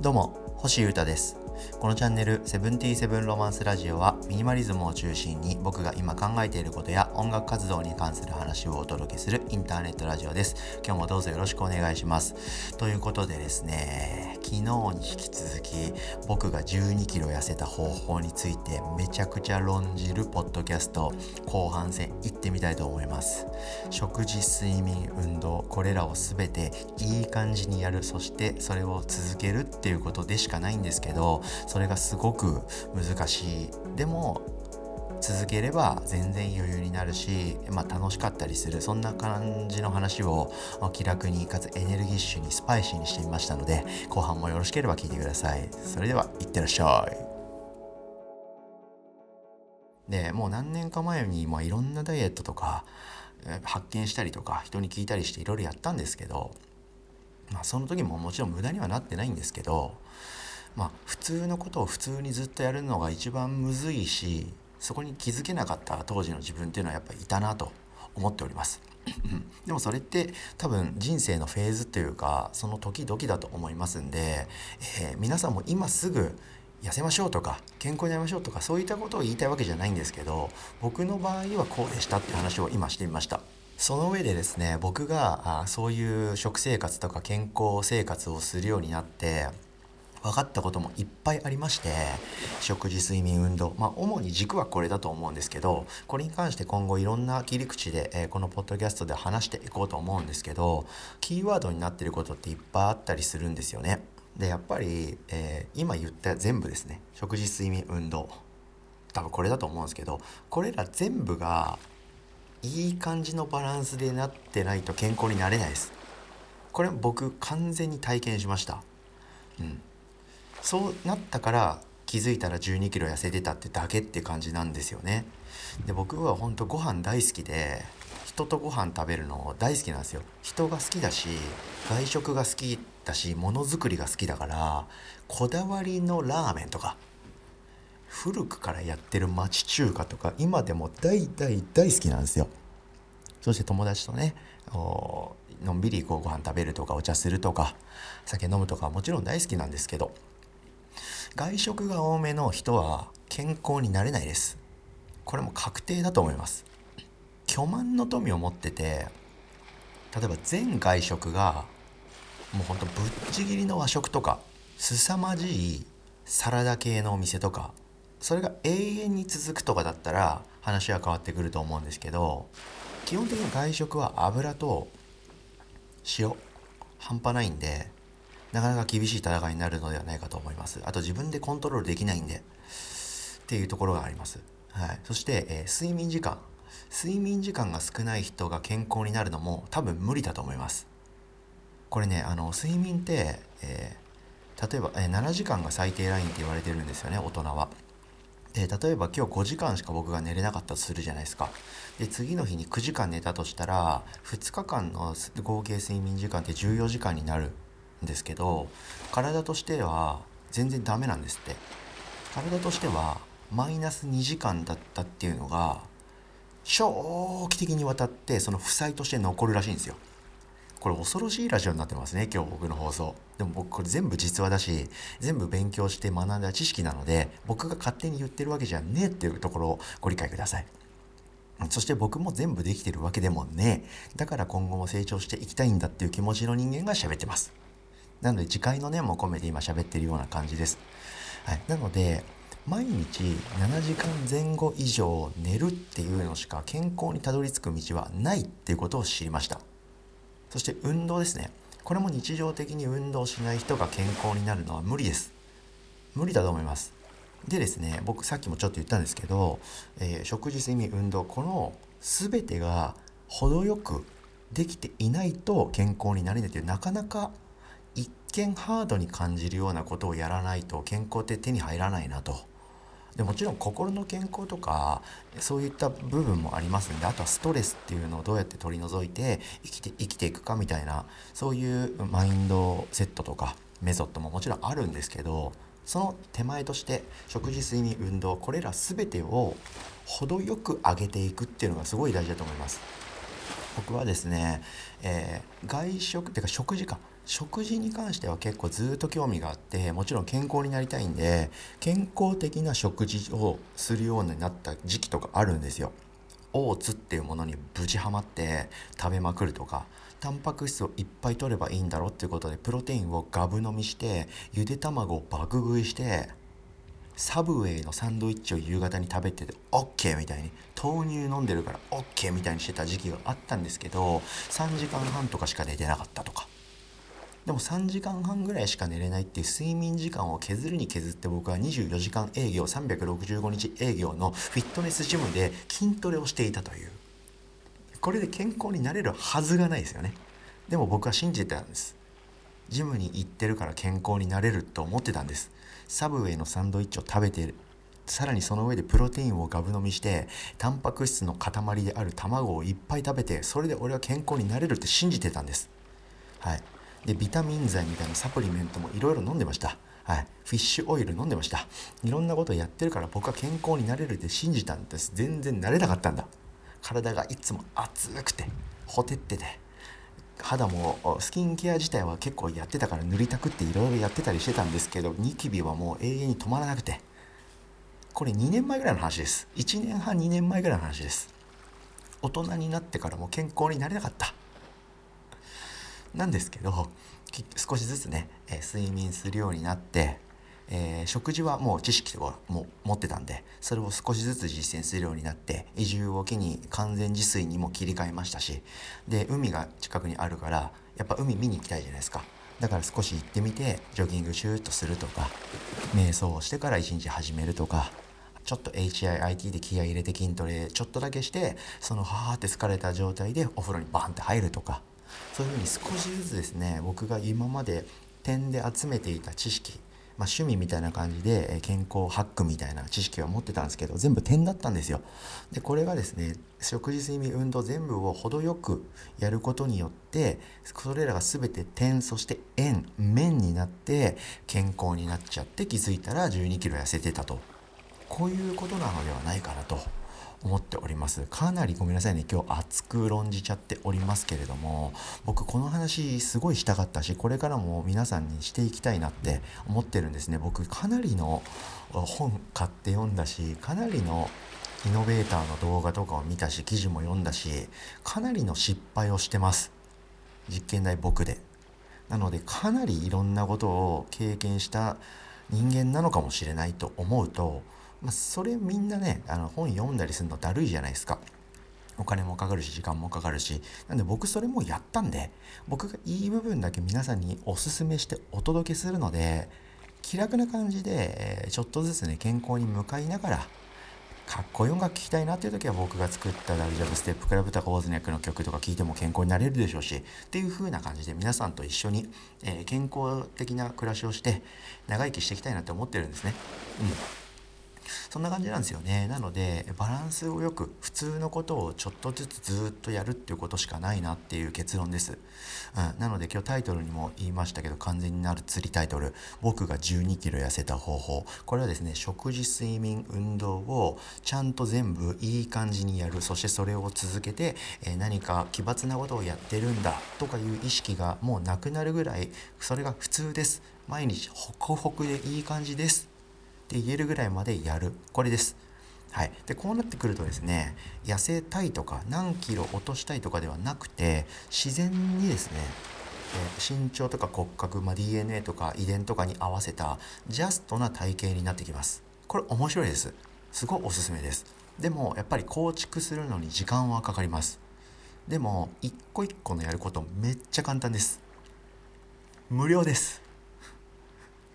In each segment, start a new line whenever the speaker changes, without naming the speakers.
どうも星優太です。このチャンネル「セブンティーセブンロマンスラジオ」はミニマリズムを中心に僕が今考えていることや音楽活動に関する話をお届けするインターネットラジオです。今日もどうぞよろしくお願いします。ということでですね昨日に引き続き僕が1 2キロ痩せた方法についてめちゃくちゃ論じるポッドキャスト後半戦行ってみたいと思います。食事睡眠運動これらを全ていい感じにやる。そしてそれを続けるっていうことでしかないんですけどそれがすごく難しい。でも続ければ全然余裕になるし、まあ、楽しかったりする。そんな感じの話を気楽にかつエネルギッシュにスパイシーにしてみましたので後半もよろしければ聞いてください。それではいってらっしゃい。でもう何年か前に、まあ、いろんなダイエットとか発見したりとか人に聞いたりしていろいろやったんですけど、まあ、その時ももちろん無駄にはなってないんですけどまあ普通のことを普通にずっとやるのが一番むずいしそこに気づけなかった当時の自分っていうのはやっぱりいたなと思っております。でもそれって多分人生のフェーズっていうかその時々だと思いますんで、えー、皆さんも今すぐ痩せましょうとか健康になりましょうとかそういったことを言いたいわけじゃないんですけど僕の場合はこうでしたって話を今してみました。その上でですね僕があそういう食生活とか健康生活をするようになって分かったこともいっぱいありまして食事睡眠運動まあ主に軸はこれだと思うんですけどこれに関して今後いろんな切り口で、えー、このポッドキャストで話していこうと思うんですけどキーワードになってることっていっぱいあったりするんですよね。でやっぱり、えー、今言った全部ですね食事睡眠運動多分これだと思うんですけどこれら全部がいい感じのバランスでなってないと健康になれないです。これ僕完全に体験しました。うん、そうなったから気づいたら1 2キロ痩せてたってだけって感じなんですよね。で僕は本当ご飯大好きで人とご飯食べるの大好きなんですよ。人が好きだし外食が好きだしものづくりが好きだからこだわりのラーメンとか古くからやってる町中華とか今でも大大大好きなんですよ。そして友達とねのんびりこうご飯食べるとかお茶するとか酒飲むとかもちろん大好きなんですけど外食が多めの人は健康になれないです。これも確定だと思います。巨万の富を持ってて例えば全外食がもうほんとぶっちぎりの和食とか凄まじいサラダ系のお店とかそれが永遠に続くとかだったら話は変わってくると思うんですけど基本的に外食は油と塩半端ないんでなかなか厳しい戦いになるのではないかと思います。あと自分でコントロールできないんで。っていうところがあります、はい、そして、えー、睡眠時間。睡眠時間が少ない人が健康になるのも多分無理だと思います。これねあの睡眠って、えー、例えば、えー、7時間が最低ラインって言われてるんですよね大人は。で例えば今日5時間しか僕が寝れなかったとするじゃないですか。で次の日に9時間寝たとしたら2日間の合計睡眠時間って14時間になる。ですけど体としては全然ダメなんですって。体としてはマイナス2時間だったっていうのが長期的にわたってその負債として残るらしいんですよ。これ恐ろしいラジオになってますね今日僕の放送。でも僕これ全部実話だし全部勉強して学んだ知識なので僕が勝手に言ってるわけじゃねえっていうところをご理解ください。そして僕も全部できてるわけでもねえ。だから今後も成長していきたいんだっていう気持ちの人間が喋ってます。なので次回の念も込めて今喋ってるような感じです。はい、なので毎日7時間前後以上寝るっていうのしか健康にたどり着く道はないっていうことを知りました。そして運動ですね。これも日常的に運動しない人が健康になるのは無理です。無理だと思います。でですね僕さっきもちょっと言ったんですけど、えー、食事睡眠運動この全てが程よくできていないと健康になれないというなかなか見ハードに感じるようなことをやらないと健康って手に入らないなと。でもちろん心の健康とかそういった部分もありますんであとはストレスっていうのをどうやって取り除いて生きて生きていくかみたいなそういうマインドセットとかメソッドももちろんあるんですけどその手前として食事睡眠運動これら全てを程よく上げていくっていうのがすごい大事だと思います。僕はですね、えー、外食っていうか食事か食事に関しては結構ずっと興味があってもちろん健康になりたいんで健康的な食事をするようになった時期とかあるんですよ。オーツっていうものに無事ハマって食べまくるとかタンパク質をいっぱい取ればいいんだろうっていうことでプロテインをガブ飲みしてゆで卵を爆食いしてサブウェイのサンドイッチを夕方に食べてて OK みたいに豆乳飲んでるから OK みたいにしてた時期があったんですけど3時間半とかしか寝てなかったとかでも3時間半ぐらいしか寝れないっていう睡眠時間を削るに削って僕は24時間営業365日営業のフィットネスジムで筋トレをしていたという。これで健康になれるはずがないですよね。でも僕は信じてたんです。ジムに行ってるから健康になれると思ってたんです。サブウェイのサンドイッチを食べてる。さらにその上でプロテインをガブ飲みしてタンパク質の塊である卵をいっぱい食べてそれで俺は健康になれるって信じてたんです。はい。でビタミン剤みたいなサプリメントもいろいろ飲んでました。はい、フィッシュオイル飲んでました。いろんなことやってるから僕は健康になれるって信じたんです。全然なれなかったんだ。体がいつも熱くてほてってて。肌もスキンケア自体は結構やってたから塗りたくっていろいろやってたりしてたんですけどニキビはもう永遠に止まらなくて。これ2年前ぐらいの話です。1年半2年前ぐらいの話です。大人になってからも健康になれなかった。なんですけど少しずつね、え睡眠するようになって、えー、食事はもう知識をも持ってたんでそれを少しずつ実践するようになって移住を機に完全自炊にも切り替えましたしで海が近くにあるからやっぱ海見に行きたいじゃないですか。だから少し行ってみてジョギングシューッとするとか瞑想をしてから一日始めるとかちょっと HIIT で気合入れて筋トレちょっとだけしてそのはーって疲れた状態でお風呂にバンって入るとかそういうふうに少しずつですね僕が今まで点で集めていた知識まあ、趣味みたいな感じで健康ハックみたいな知識は持ってたんですけど全部点だったんですよ。でこれがですね食事睡眠運動全部を程よくやることによってそれらが全て点そして円面になって健康になっちゃって気づいたら1 2キロ痩せてたとこういうことなのではないかなと思っております。かなりごめんなさいね。今日熱く論じちゃっておりますけれども僕この話すごいしたかったしこれからも皆さんにしていきたいなって思ってるんですね。僕かなりの本買って読んだしかなりのイノベーターの動画とかを見たし記事も読んだしかなりの失敗をしてます。実験台僕で。なのでかなりいろんなことを経験した人間なのかもしれないと思うとまあ、それみんなねあの本読んだりするのだるいじゃないですか。お金もかかるし時間もかかるしなんで僕それもやったんで僕がいい部分だけ皆さんにおすすめしてお届けするので気楽な感じでちょっとずつね健康に向かいながらかっこいい音楽聴きたいなっていう時は僕が作ったダルジャブステップクラブとかオーズニャックの曲とか聴いても健康になれるでしょうしっていう風な感じで皆さんと一緒に、えー、健康的な暮らしをして長生きしていきたいなって思ってるんですね。うんそんな感じなんですよね。なのでバランスをよく普通のことをちょっとずつずっとやるっていうことしかないなっていう結論です、うん、なので今日タイトルにも言いましたけど完全になる釣りタイトル。僕が1 2キロ痩せた方法。これはですね食事睡眠運動をちゃんと全部いい感じにやる。そしてそれを続けて、えー、何か奇抜なことをやってるんだとかいう意識がもうなくなるぐらいそれが普通です。毎日ホクホクでいい感じです。って言えるぐらいまでやる。これです。はい、でこうなってくるとですね痩せたいとか何キロ落としたいとかではなくて自然にですね、身長とか骨格、まあ、DNA とか遺伝とかに合わせたジャストな体型になってきます。これ面白いです。すごいおすすめです。でもやっぱり構築するのに時間はかかります。でも一個一個のやることめっちゃ簡単です。無料です。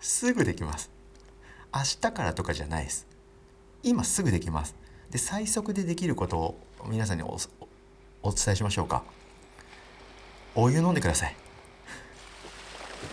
すぐできます。明日からとかじゃないです。今すぐできます。で最速でできることを皆さんにお伝えしましょうか。お湯飲んでください。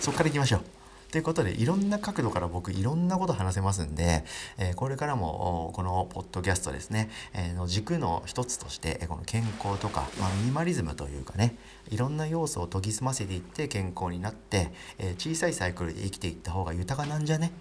そっからいきましょう。ということでいろんな角度から僕いろんなこと話せますんで、えー、これからもこのポッドキャストですね、えー、の軸の一つとしてこの健康とか、まあ、ミニマリズムというかねいろんな要素を研ぎ澄ませていって健康になって、えー、小さいサイクルで生きていった方が豊かなんじゃね？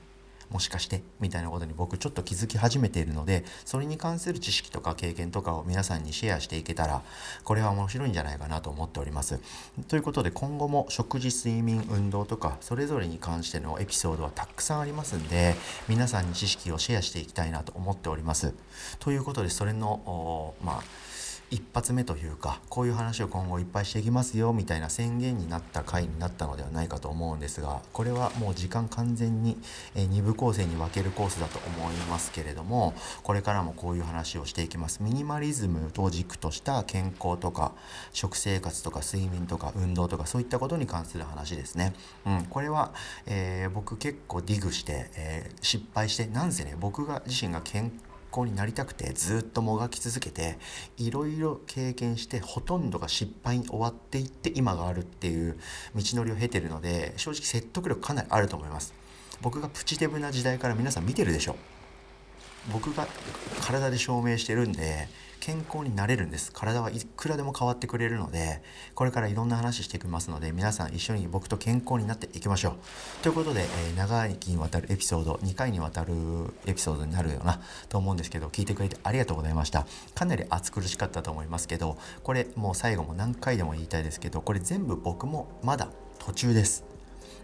もしかしてみたいなことに僕ちょっと気づき始めているのでそれに関する知識とか経験とかを皆さんにシェアしていけたらこれは面白いんじゃないかなと思っております。ということで今後も食事睡眠運動とかそれぞれに関してのエピソードはたくさんありますんで皆さんに知識をシェアしていきたいなと思っております。ということでそれのまあ一発目というかこういう話を今後いっぱいしていきますよみたいな宣言になった回になったのではないかと思うんですがこれはもう時間完全に、2部構成に分けるコースだと思いますけれどもこれからもこういう話をしていきます。ミニマリズムを軸とした健康とか食生活とか睡眠とか運動とかそういったことに関する話ですね、うん、これは、えー、僕結構ディグして、えー、失敗してなんせね僕が自身が健康康になりたくてずっともがき続けていろいろ経験してほとんどが失敗に終わっていって今があるっていう道のりを経てるので正直説得力かなりあると思います。僕がプチデブな時代から皆さん見てるでしょ。僕が体で証明してるんで健康になれるんです。体はいくらでも変わってくれるのでこれからいろんな話していきますので皆さん一緒に僕と健康になっていきましょう。ということで、えー、長いにわたるエピソード2回にわたるエピソードになるようなと思うんですけど聞いてくれてありがとうございました。かなり暑苦しかったと思いますけどこれもう最後も何回でも言いたいですけどこれ全部僕もまだ途中です。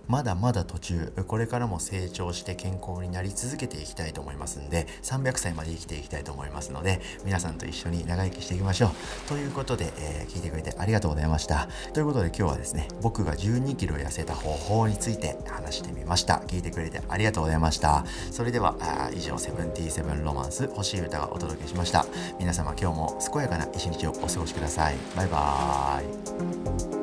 まだまだ途中これからも成長して健康になり続けていきたいと思いますんで300歳まで生きていきたいと思いますので皆さんと一緒に長生きしていきましょう。ということで、えー、聞いてくれてありがとうございました。ということで今日はですね僕が1 2キロ痩せた方法について話してみました。聞いてくれてありがとうございました。それでは以上セブンティーセブンロマンス欲しい歌がお届けしました。皆様今日も健やかな一日をお過ごしください。バイバーイ。